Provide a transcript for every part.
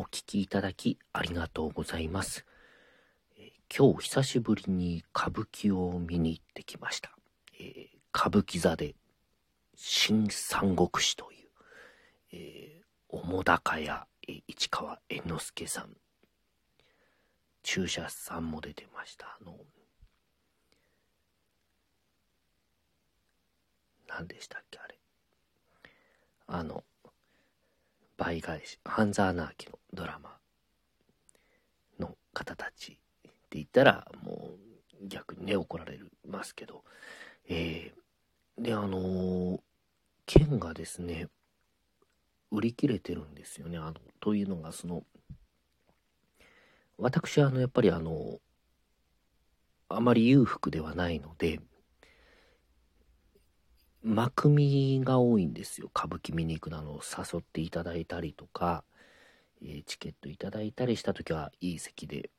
お聞きいただきありがとうございます。え、今日久しぶりに歌舞伎を見に行ってきました。えー、歌舞伎座で新三国志という、えー、澤高屋、えー、市川猿之助さん、注射さんも出てました。あの、何でしたっけあれ。あの、倍返し、半沢直樹のドラマの方たちって言ったら、もう逆にね、怒られますけど、えー、で、あのー、剣がですね、売り切れてるんですよね。あの、というのが、その、私はあの、やっぱりあの、あまり裕福ではないので、幕見が多いんですよ。歌舞伎見に行くなのを誘っていただいたりとか、えー、チケットいただいたりした時はいい席で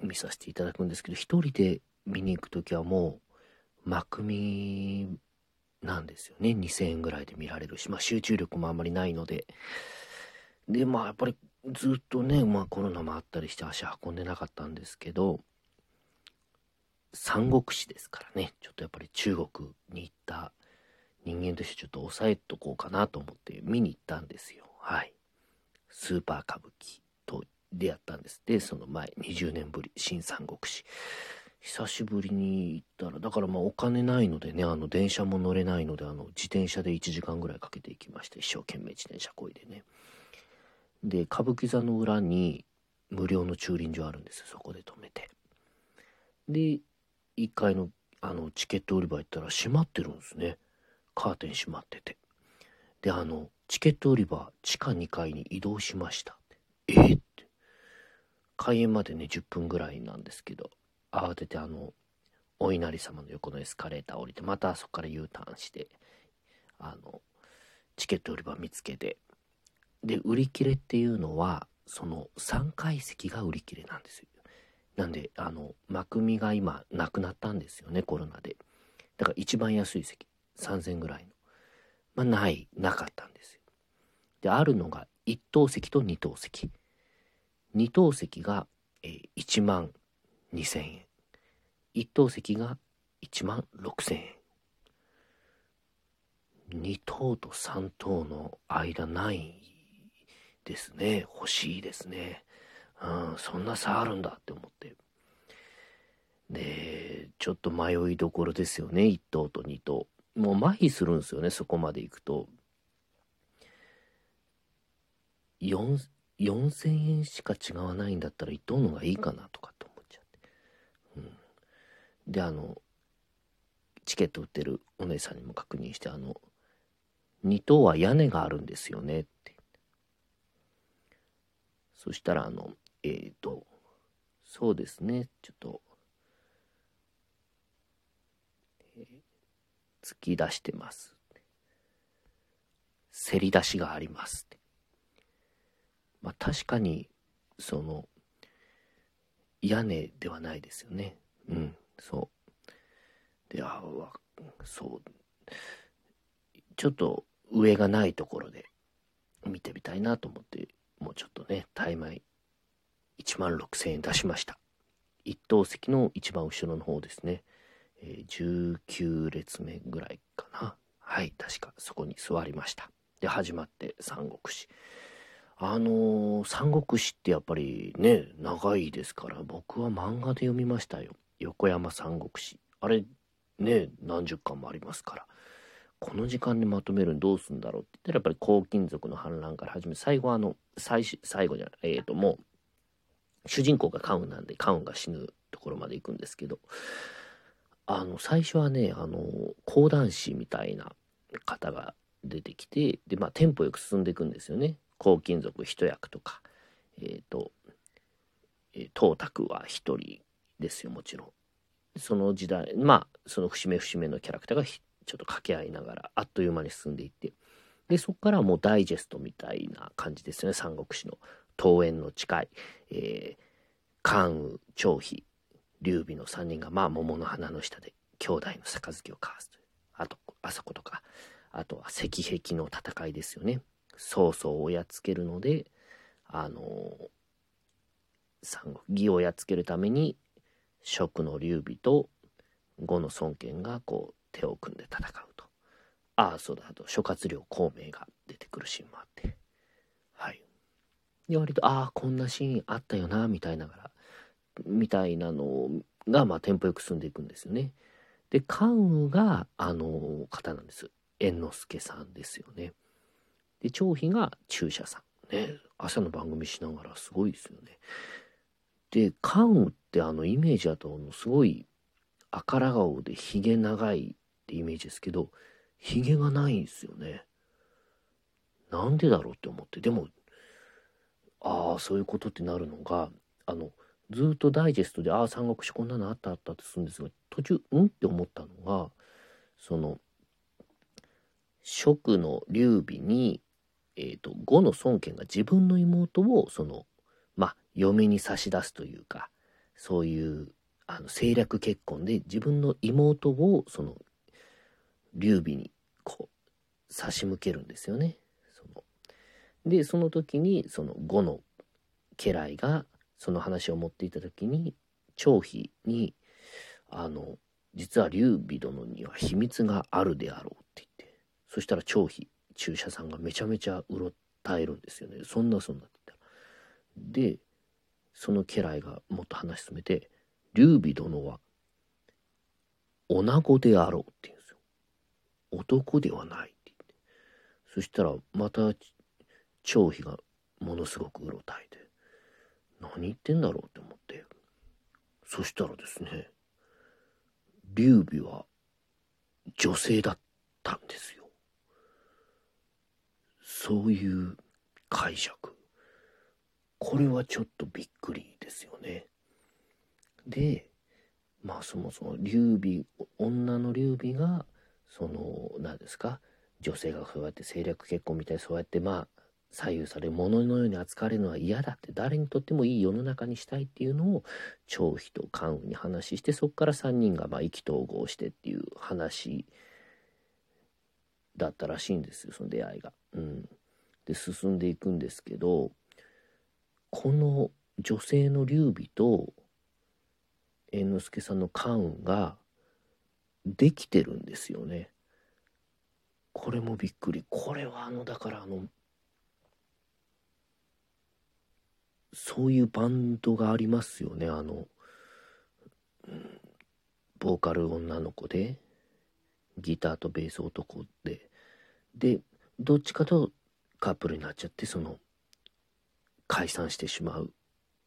見させていただくんですけど、一人で見に行く時はもう幕見なんですよね。2000円ぐらいで見られるし、まあ集中力もあんまりないので。で、まあやっぱりずっとね、まあコロナもあったりして足運んでなかったんですけど、三国志ですからね、ちょっとやっぱり中国に行った人間としてちょっと抑えとこうかなと思って見に行ったんですよ。はい。スーパー歌舞伎と出会ったんです。で、その前、20年ぶり、新三国志。久しぶりに行ったら、だからまあお金ないのでね、あの電車も乗れないので、あの自転車で1時間ぐらいかけて行きました。一生懸命自転車こいでね。で、歌舞伎座の裏に無料の駐輪場あるんですよ。そこで止めて。で、1階のあのチケット売り場行ったら閉まってるんですね。カーテン閉まってて。で、あの、チケット売り場、地下2階に移動しました。え？ー、って。開演までね、10分ぐらいなんですけど、慌ててあの、お稲荷様の横のエスカレーター降りて、またそこから U ターンして、あの、チケット売り場見つけて、で、売り切れっていうのは、その3階席が売り切れなんですよ。なんで、あの、幕見が今なくなったんですよね、コロナで。だから一番安い席。3000ぐらいの。まあ、ない、なかったんですよ。で、あるのが1等席と2等席。2等席が、えー、1万2000円。1等席が1万6000円。2等と3等の間ないですね。欲しいですね。うん、そんな差あるんだって思って。で、ちょっと迷いどころですよね。1等と2等。もう麻痺するんですよね、そこまで行くと。4 4000円しか違わないんだったら伊藤のがいいかなとかって思っちゃって。うん、で、あの、チケット売ってるお姉さんにも確認して、あの、2等は屋根があるんですよねって。そしたら、あの、えっ、ー、と、そうですね、ちょっと、突き出してます。せり出しがあります。まあ確かに、その、屋根ではないですよね。うん、そう。で、あそう。ちょっと上がないところで見てみたいなと思って、もうちょっとね、タイ米1万6000円出しました。一等席の一番後ろの方ですね。えー、19列目ぐらいかな。はい、確かそこに座りました。で、始まって三国志。あのー、三国志ってやっぱりね、長いですから、僕は漫画で読みましたよ。横山三国志。あれ、ね、何十巻もありますから。この時間でまとめるのどうすんだろうって言ったら、やっぱり黄金族の反乱から始め、最後あの、最最後じゃない、えっ、ー、ともう、主人公がカウンなんで、カウンが死ぬところまで行くんですけど、あの、最初はね、あの、講談師みたいな方が出てきて、で、まあ、テンポよく進んでいくんですよね。黄金族一役とか、えっ、ー、と、えー、東卓は一人ですよ、もちろん。その時代、まあ、その節目節目のキャラクターがちょっと掛け合いながら、あっという間に進んでいって、で、そこからもうダイジェストみたいな感じですよね、三国志の。桃園の誓い、えー、関羽、張飛、劉備の3人がまあ桃の花の下で兄弟の杯を交わすという。あとあそことか。あとは石壁の戦いですよね。曹操をやっつけるのであの三国義をやっつけるために蜀の劉備と呉の孫権がこう手を組んで戦うと。ああそうだ。あと諸葛亮孔明が出てくるシーンもあって。はい。で割とああこんなシーンあったよなみたいながらみたいなのがまあテンポよく進んでいくんですよね。で関羽があの方なんです。猿之助さんですよね。で張飛が中車さん。ね朝の番組しながらすごいですよね。で関羽ってあのイメージだとすごい赤ら顔でひげ長いってイメージですけどひげがないんですよね。なんでだろうって思って。でもああそういうことってなるのがあのずっとダイジェストで「ああ三国志こんなのあったあった」ってするんですが途中「ん?」って思ったのがその蜀の劉備に、えーと、呉の孫権が自分の妹をそのまあ嫁に差し出すというかそういうあの政略結婚で自分の妹をその劉備にこう差し向けるんですよね。そのでその時にその呉の家来がその話を持っていた時に張飛にあの実は劉備殿には秘密があるであろうって言ってそしたら張飛注射さんがめちゃめちゃうろたえるんですよね。そんなそんなって言ったら。でその家来がもっと話進めて劉備殿は女子であろうって言うんですよ。男ではないって言って。そしたらまた張飛がものすごくうろたえて。何言ってんだろうって思って。そしたらですね劉備は女性だったんですよ。そういう解釈。これはちょっとびっくりですよね。でまあそもそも劉備女の劉備がその何ですか女性がそうやって政略結婚みたいにそうやってまあ左右され物のように扱われるのは嫌だって誰にとってもいい世の中にしたいっていうのを張飛と関羽に話してそこから3人がまあ意気投合してっていう話だったらしいんですよその出会いが。うん、で進んでいくんですけどこの女性の劉備と猿之助さんの関羽ができてるんですよね。これもびっくり。これはあのだからあのそういうバンドがありますよね。あの、うん、ボーカル女の子でギターとベース男で。でどっちかとカップルになっちゃってその解散してしまう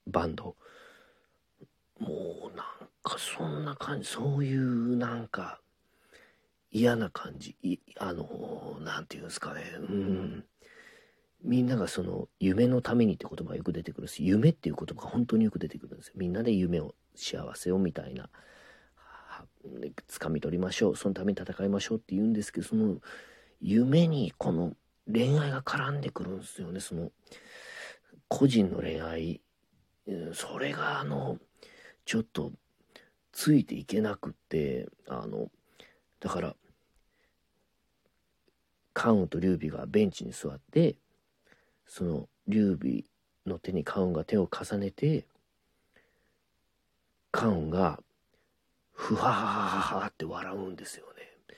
バンド。もうなんかそんな感じそういうなんか嫌な感じ。あの何て言うんですかね。うん。みんながその夢のためにって言葉がよく出てくるし夢っていう言葉が本当によく出てくるんですよ。みんなで夢を幸せをみたいな掴み取りましょう。そのために戦いましょうって言うんですけどその夢にこの恋愛が絡んでくるんですよね。その個人の恋愛それがあのちょっとついていけなくってあのだから関羽と劉備がベンチに座ってその劉備の手に関羽が手を重ねて関羽がふははははって笑うんですよね。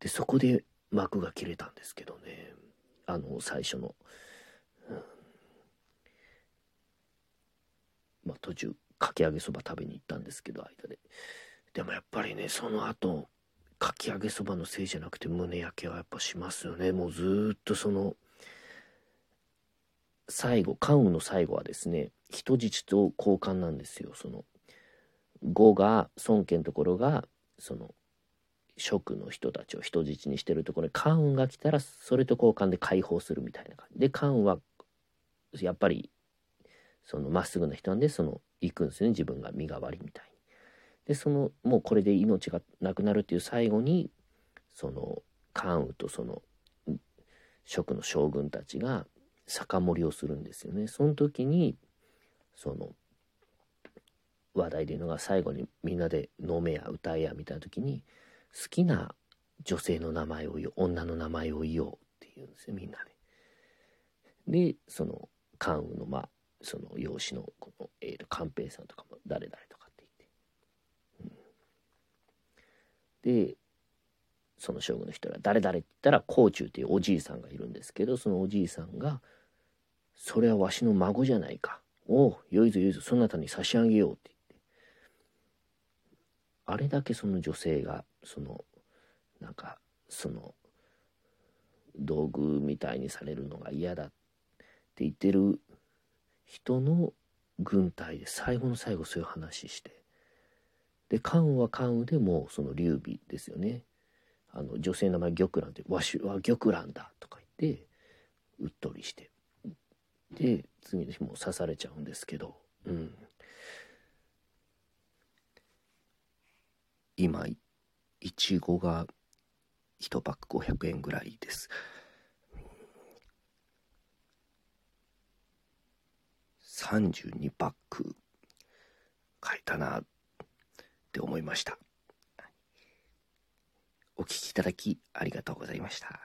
でそこで幕が切れたんですけどね。あの最初の、うん、まあ途中かき揚げそば食べに行ったんですけど間で。でもやっぱりねその後かき揚げそばのせいじゃなくて胸焼けはやっぱしますよね。もうずっとその最後関羽の最後はですね人質と交換なんですよ。その呉が孫権のところがその職の人たちを人質にしてるところに関羽が来たらそれと交換で解放するみたいな感じ。で関羽はやっぱりそのまっすぐな人なんでその行くんですよね。自分が身代わりみたいに。でそのもうこれで命がなくなるっていう最後にその関羽とその職の将軍たちが酒盛りをするんですよね。その時にその話題でいうのが最後にみんなで飲めや歌えやみたいな時に好きな女性の名前を言おう女の名前を言おうって言うんですよみんなで。でその関羽のまあその養子のこの、え、寛平さんとかも誰々とかって言って、うん、でその将軍の人が誰々って言ったら甲冑っていうおじいさんがいるんですけどそのおじいさんが「それはわしの孫じゃないか。おうよいぞよいぞそなたに差し上げよう」って言って。あれだけその女性がそのなんかその道具みたいにされるのが嫌だって言ってる人の軍隊で最後の最後そういう話して。で関羽は関羽でもその劉備ですよね。あの女性の名前玉蘭って「わしは玉蘭だ」とか言ってうっとりして。で次の日も刺されちゃうんですけどうん。今いちごが1パック500円ぐらいです。32パック買えたなって思いました。お聴きいただきありがとうございました。